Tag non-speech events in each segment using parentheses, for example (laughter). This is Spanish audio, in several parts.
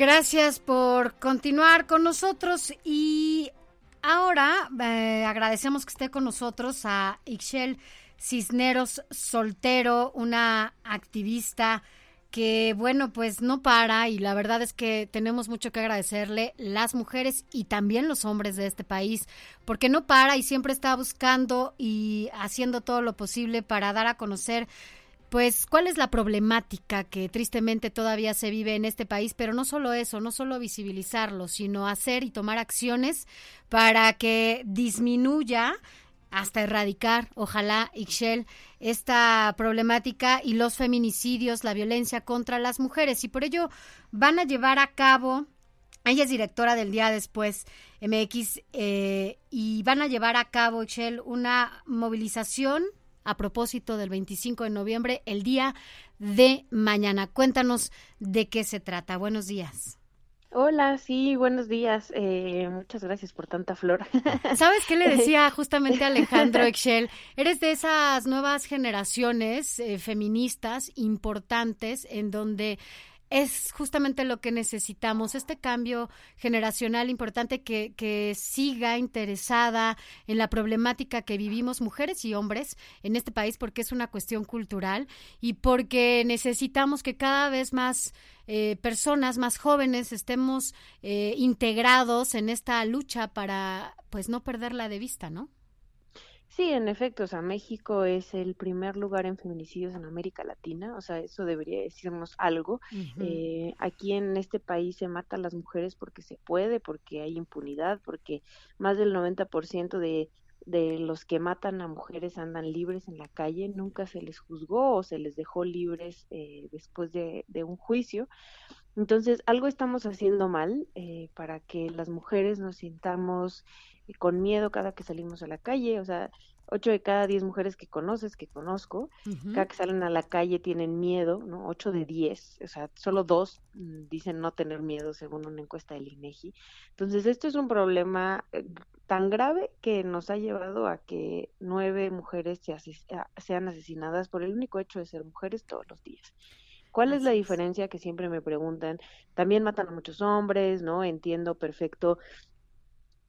Gracias por continuar con nosotros y ahora eh, agradecemos que esté con nosotros a Ixchel Cisneros Soltero, una activista que bueno, pues no para y la verdad es que tenemos mucho que agradecerle las mujeres y también los hombres de este país, porque no para y siempre está buscando y haciendo todo lo posible para dar a conocer pues cuál es la problemática que tristemente todavía se vive en este país, pero no solo eso, no solo visibilizarlo, sino hacer y tomar acciones para que disminuya hasta erradicar, ojalá, Ixchel, esta problemática y los feminicidios, la violencia contra las mujeres. Y por ello van a llevar a cabo, ella es directora del Día Después MX, eh, y van a llevar a cabo, Ixchel, una movilización a propósito del 25 de noviembre, el día de mañana. Cuéntanos de qué se trata. Buenos días. Hola, sí, buenos días. Eh, muchas gracias por tanta flor. (laughs) ¿Sabes qué le decía (laughs) justamente Alejandro Excel? Eres de esas nuevas generaciones eh, feministas importantes en donde es justamente lo que necesitamos, este cambio generacional importante que, que, siga interesada en la problemática que vivimos mujeres y hombres en este país porque es una cuestión cultural y porque necesitamos que cada vez más eh, personas más jóvenes estemos eh, integrados en esta lucha para pues no perderla de vista, ¿no? Sí, en efecto, o sea, México es el primer lugar en feminicidios en América Latina, o sea, eso debería decirnos algo. eh, aquí en este país se mata a las mujeres porque se puede, porque hay impunidad, porque más del 90% de, de los que matan a mujeres andan libres en la calle, nunca se les juzgó o se les dejó libres eh, después de, de, un juicio. Entonces, algo estamos haciendo mal eh, para que las mujeres nos sintamos con miedo cada que salimos a la calle, o sea, ocho de cada diez mujeres que conoces, que conozco, cada que salen a la calle tienen miedo, ¿no? Ocho de diez, o sea, solo dos mm, dicen no tener miedo según una encuesta del INEGI. Entonces, esto es un problema eh, tan grave que nos ha llevado a que nueve mujeres se sean asesinadas por el único hecho de ser mujeres todos los días. ¿Cuál es la diferencia que siempre me preguntan? También matan a muchos hombres, ¿no? Entiendo perfecto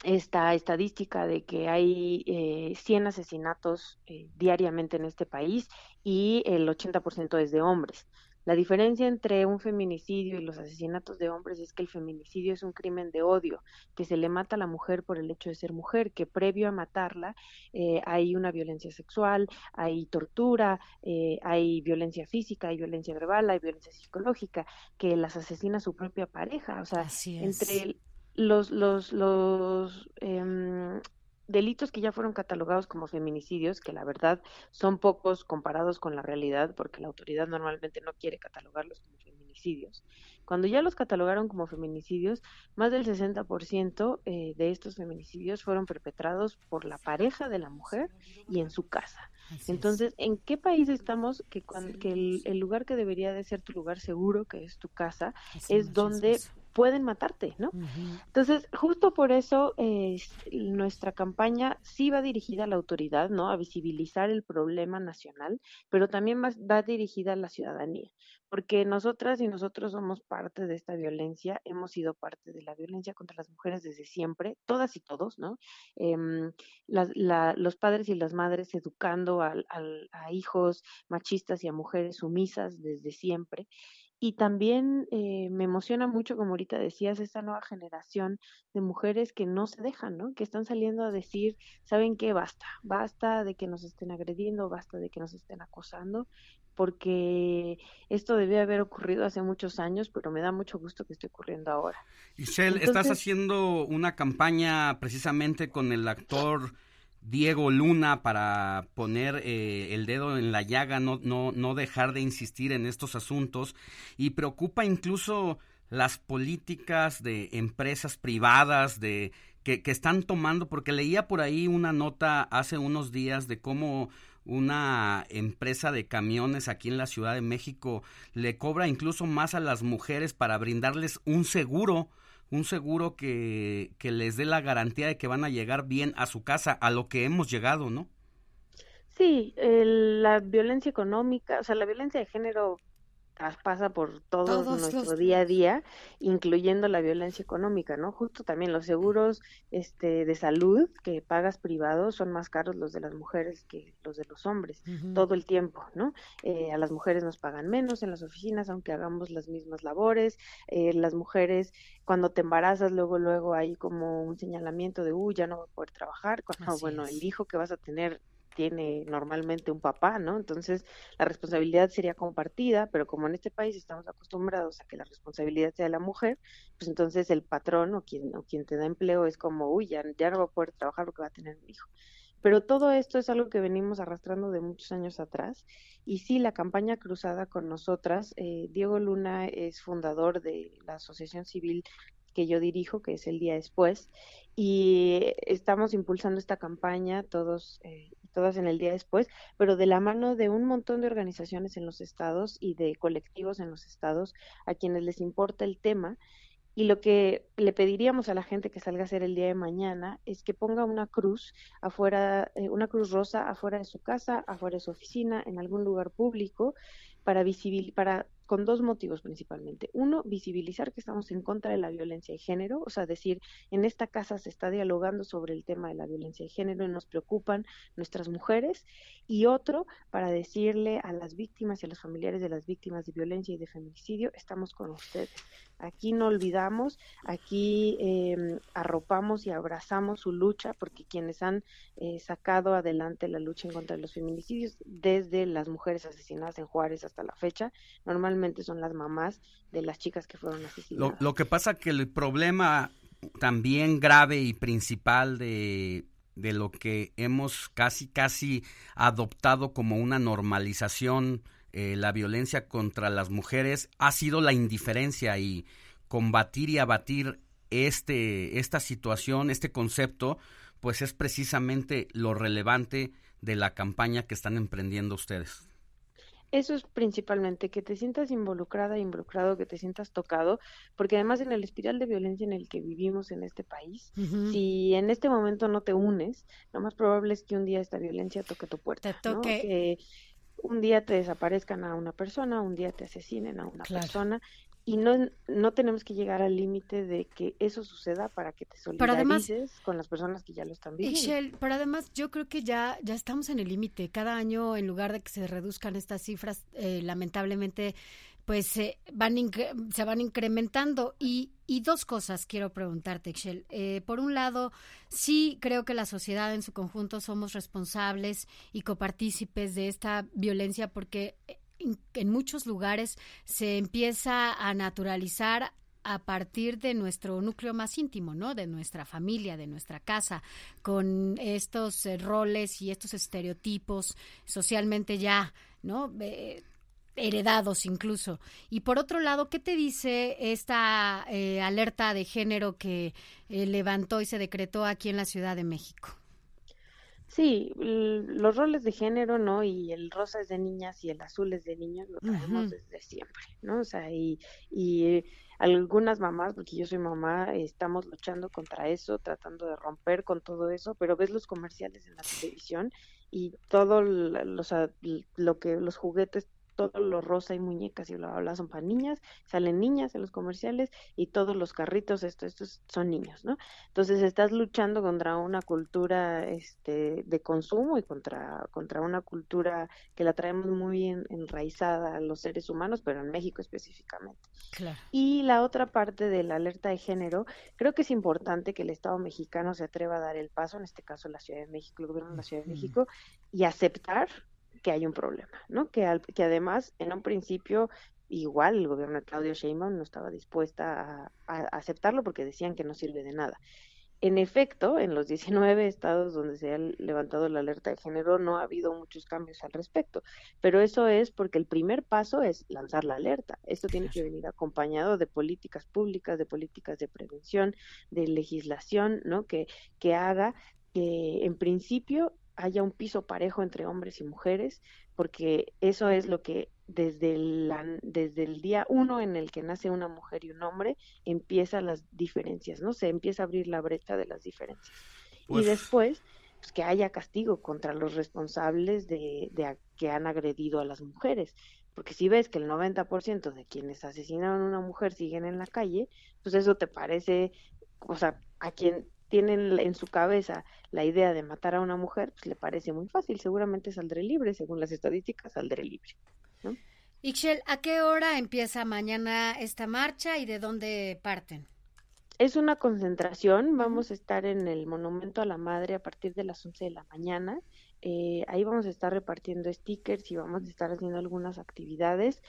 esta estadística de que hay eh, 100 asesinatos eh, diariamente en este país y el 80% es de hombres. La diferencia entre un feminicidio y los asesinatos de hombres es que el feminicidio es un crimen de odio, que se le mata a la mujer por el hecho de ser mujer, que previo a matarla eh, hay una violencia sexual, hay tortura, eh, hay violencia física, hay violencia verbal, hay violencia psicológica, que las asesina su propia pareja. O sea, entre los, los, los eh, delitos que ya fueron catalogados como feminicidios, que la verdad son pocos comparados con la realidad, porque la autoridad normalmente no quiere catalogarlos como feminicidios. Cuando ya los catalogaron como feminicidios, más del 60% eh, de estos feminicidios fueron perpetrados por la pareja de la mujer y en su casa. Entonces, es. ¿en qué país estamos que, cuando, que el, el, lugar que debería de ser tu lugar seguro, que es tu casa, es donde pueden matarte, ¿no? Uh -huh. Entonces, justo por eso eh, nuestra campaña sí va dirigida a la autoridad, ¿no? A visibilizar el problema nacional, pero también va, va dirigida a la ciudadanía, porque nosotras y nosotros somos parte de esta violencia, hemos sido parte de la violencia contra las mujeres desde siempre, todas y todos, ¿no? Eh, la, la, los padres y las madres educando a, a, a hijos machistas y a mujeres sumisas desde siempre. Y también eh, me emociona mucho, como ahorita decías, esta nueva generación de mujeres que no se dejan, ¿no? Que están saliendo a decir, ¿saben qué? Basta, basta de que nos estén agrediendo, basta de que nos estén acosando, porque esto debía haber ocurrido hace muchos años, pero me da mucho gusto que esté ocurriendo ahora. Michelle, Entonces, estás haciendo una campaña precisamente con el actor Diego Luna para poner eh, el dedo en la llaga, no, no, no dejar de insistir en estos asuntos. Y preocupa incluso las políticas de empresas privadas de que, que, están tomando, porque leía por ahí una nota hace unos días de cómo una empresa de camiones aquí en la Ciudad de México le cobra incluso más a las mujeres para brindarles un seguro un seguro que, que les dé la garantía de que van a llegar bien a su casa, a lo que hemos llegado, ¿no? Sí, la violencia económica, o sea, la violencia de género pasa por todo nuestro día a día, incluyendo la violencia económica, ¿no? Justo también los seguros este, de salud que pagas privados son más caros los de las mujeres que los de los hombres, todo el tiempo, ¿no? Eh, a las mujeres nos pagan menos en las oficinas, aunque hagamos las mismas labores, eh, las mujeres cuando te embarazas luego luego hay como un señalamiento de, uy, ya no voy a poder trabajar, cuando, bueno, el hijo que vas a tener tiene normalmente un papá, ¿no? Entonces la responsabilidad sería compartida, pero como en este país estamos acostumbrados a que la responsabilidad sea de la mujer, pues entonces el patrón o quien, o quien te da empleo es como, uy, ya, no va a poder trabajar porque va a tener un hijo. Pero todo esto es algo que venimos arrastrando de muchos años atrás. Y sí, la campaña cruzada con nosotras, eh, Diego Luna es fundador de la Asociación Civil que yo dirijo, que es el día después, y estamos impulsando esta campaña todos eh, todas en el día después, pero de la mano de un montón de organizaciones en los estados y de colectivos en los estados a quienes les importa el tema. Y lo que le pediríamos a la gente que salga a hacer el día de mañana es que ponga una cruz afuera, eh, una cruz rosa afuera de su casa, afuera de su oficina, en algún lugar público, para, visibil para con dos motivos principalmente. Uno, visibilizar que estamos en contra de la violencia de género, o sea, decir, en esta casa se está dialogando sobre el tema de la violencia de género y nos preocupan nuestras mujeres. Y otro, para decirle a las víctimas y a los familiares de las víctimas de violencia y de feminicidio, estamos con ustedes. Aquí no olvidamos, aquí eh, arropamos y abrazamos su lucha, porque quienes han eh, sacado adelante la lucha en contra de los feminicidios, desde las mujeres asesinadas en Juárez hasta la fecha, normalmente son las mamás de las chicas que fueron asesinadas. Lo, lo que pasa que el problema también grave y principal de, de lo que hemos casi casi adoptado como una normalización eh, la violencia contra las mujeres ha sido la indiferencia y combatir y abatir este, esta situación, este concepto, pues es precisamente lo relevante de la campaña que están emprendiendo ustedes. Eso es principalmente que te sientas involucrada, involucrado, que te sientas tocado, porque además en el espiral de violencia en el que vivimos en este país, si en este momento no te unes, lo más probable es que un día esta violencia toque tu puerta. Te toque. Un día te desaparezcan a una persona, un día te asesinen a una persona y no, no tenemos que llegar al límite de que eso suceda para que te solidarices con las personas que ya lo están viviendo. Michelle, pero además yo creo que ya, ya estamos en el límite. Cada año, en lugar de que se reduzcan estas cifras, eh, lamentablemente pues se van, se van incrementando. Y, y, dos cosas quiero preguntarte, Excel. Eh, por un lado, sí creo que la sociedad en su conjunto somos responsables y copartícipes de esta violencia porque en muchos lugares se empieza a naturalizar a partir de nuestro núcleo más íntimo, ¿no? De nuestra familia, de nuestra casa, con estos eh, roles y estos estereotipos socialmente ya, ¿no? Eh, heredados incluso. Y por otro lado, ¿qué te dice esta eh, alerta de género que levantó y se decretó aquí en la Ciudad de México? Sí, los roles de género, ¿no? Y el rosa es de niñas y el azul es de niños, lo traemos desde siempre, ¿no? O sea, y, y algunas mamás, porque yo soy mamá, estamos luchando contra eso, tratando de romper con todo eso, pero ves los comerciales en la televisión y todo lo que los juguetes todo lo rosa y muñecas y bla, bla, son para niñas, salen niñas en los comerciales y todos los carritos, esto, estos son niños, ¿no? Entonces estás luchando contra una cultura este, de consumo y contra, contra una cultura que la traemos muy enraizada a los seres humanos, pero en México específicamente. Y la otra parte de la alerta de género, creo que es importante que el Estado mexicano se atreva a dar el paso, en este caso la Ciudad de México, el gobierno de la Ciudad de México, y aceptar que hay un problema, ¿no? Que, que además, en un principio, igual el gobierno de Claudio Sheinbaum no estaba dispuesta a, aceptarlo porque decían que no sirve de nada. En efecto, en los (laughs) 19 estados donde se ha levantado la alerta de género no ha habido muchos cambios al respecto, pero eso es porque el primer paso es lanzar la alerta. Esto tiene que venir acompañado de políticas públicas, de políticas de prevención, de legislación, ¿no? Que, que haga que en principio haya un piso parejo entre hombres y mujeres, porque eso es lo que desde, desde el día uno en el que nace una mujer y un hombre empiezan las diferencias, ¿no? Se empieza a abrir la brecha de las diferencias. Y pues después, pues, que haya castigo contra los responsables de, de que han agredido a las mujeres. Porque si ves que el 90% de quienes asesinaron a una mujer siguen en la calle, pues eso te parece, o sea, a quien tienen en su cabeza la idea de matar a una mujer, pues le parece muy fácil, seguramente saldré libre, según las estadísticas, saldré libre. ¿no? Ixchel, ¿a qué hora empieza mañana esta marcha y de dónde parten? Es una concentración, vamos a estar en el Monumento a la Madre a partir de las 11 de la mañana. Eh, ahí vamos a estar repartiendo stickers y vamos a estar haciendo algunas actividades.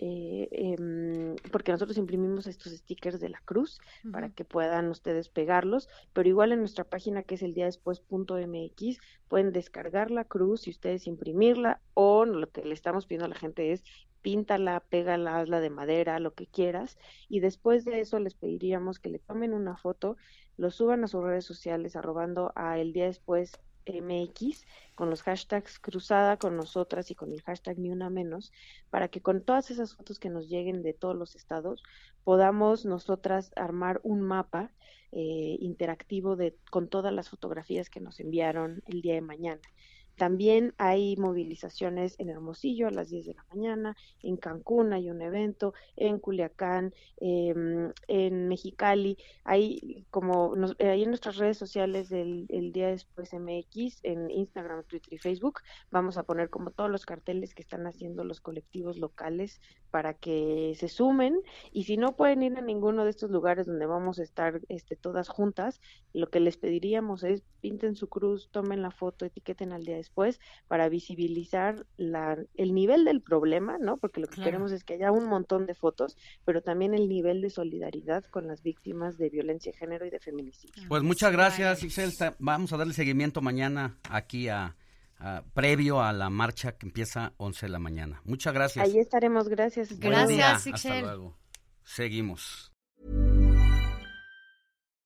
Eh, em, porque nosotros imprimimos estos stickers de la cruz para que puedan ustedes pegarlos, pero igual en nuestra página que es el día después MX pueden descargar la cruz y ustedes imprimirla o lo que le estamos pidiendo a la gente es píntala, pégala, hazla de madera, lo que quieras y después de eso les pediríamos que le tomen una foto, lo suban a sus redes sociales arrobando a el día después MX con los hashtags cruzada con nosotras y con el hashtag ni una menos, para que con todas esas fotos que nos lleguen de todos los estados podamos nosotras armar un mapa eh, interactivo de con todas las fotografías que nos enviaron el día de mañana. También hay movilizaciones en Hermosillo a las 10 de la mañana, en Cancún hay un evento, en Culiacán, em, en Mexicali, hay como ahí en nuestras redes sociales del el día después MX, en Instagram, Twitter y Facebook, vamos a poner como todos los carteles que están haciendo los colectivos locales para que se sumen y si no pueden ir a ninguno de estos lugares donde vamos a estar este, todas juntas, lo que les pediríamos es pinten su cruz, tomen la foto, etiqueten al día después para visibilizar la, el nivel del problema, ¿no? Porque lo que queremos es que haya un montón de fotos, pero también el nivel de solidaridad con las víctimas de violencia de género y de feminicidio. Pues muchas gracias, Ixel. Vamos a darle seguimiento mañana aquí a Uh, previo a la marcha que empieza 11 de la mañana. Muchas gracias. Ahí estaremos, gracias. Gracias, Hasta luego. Seguimos.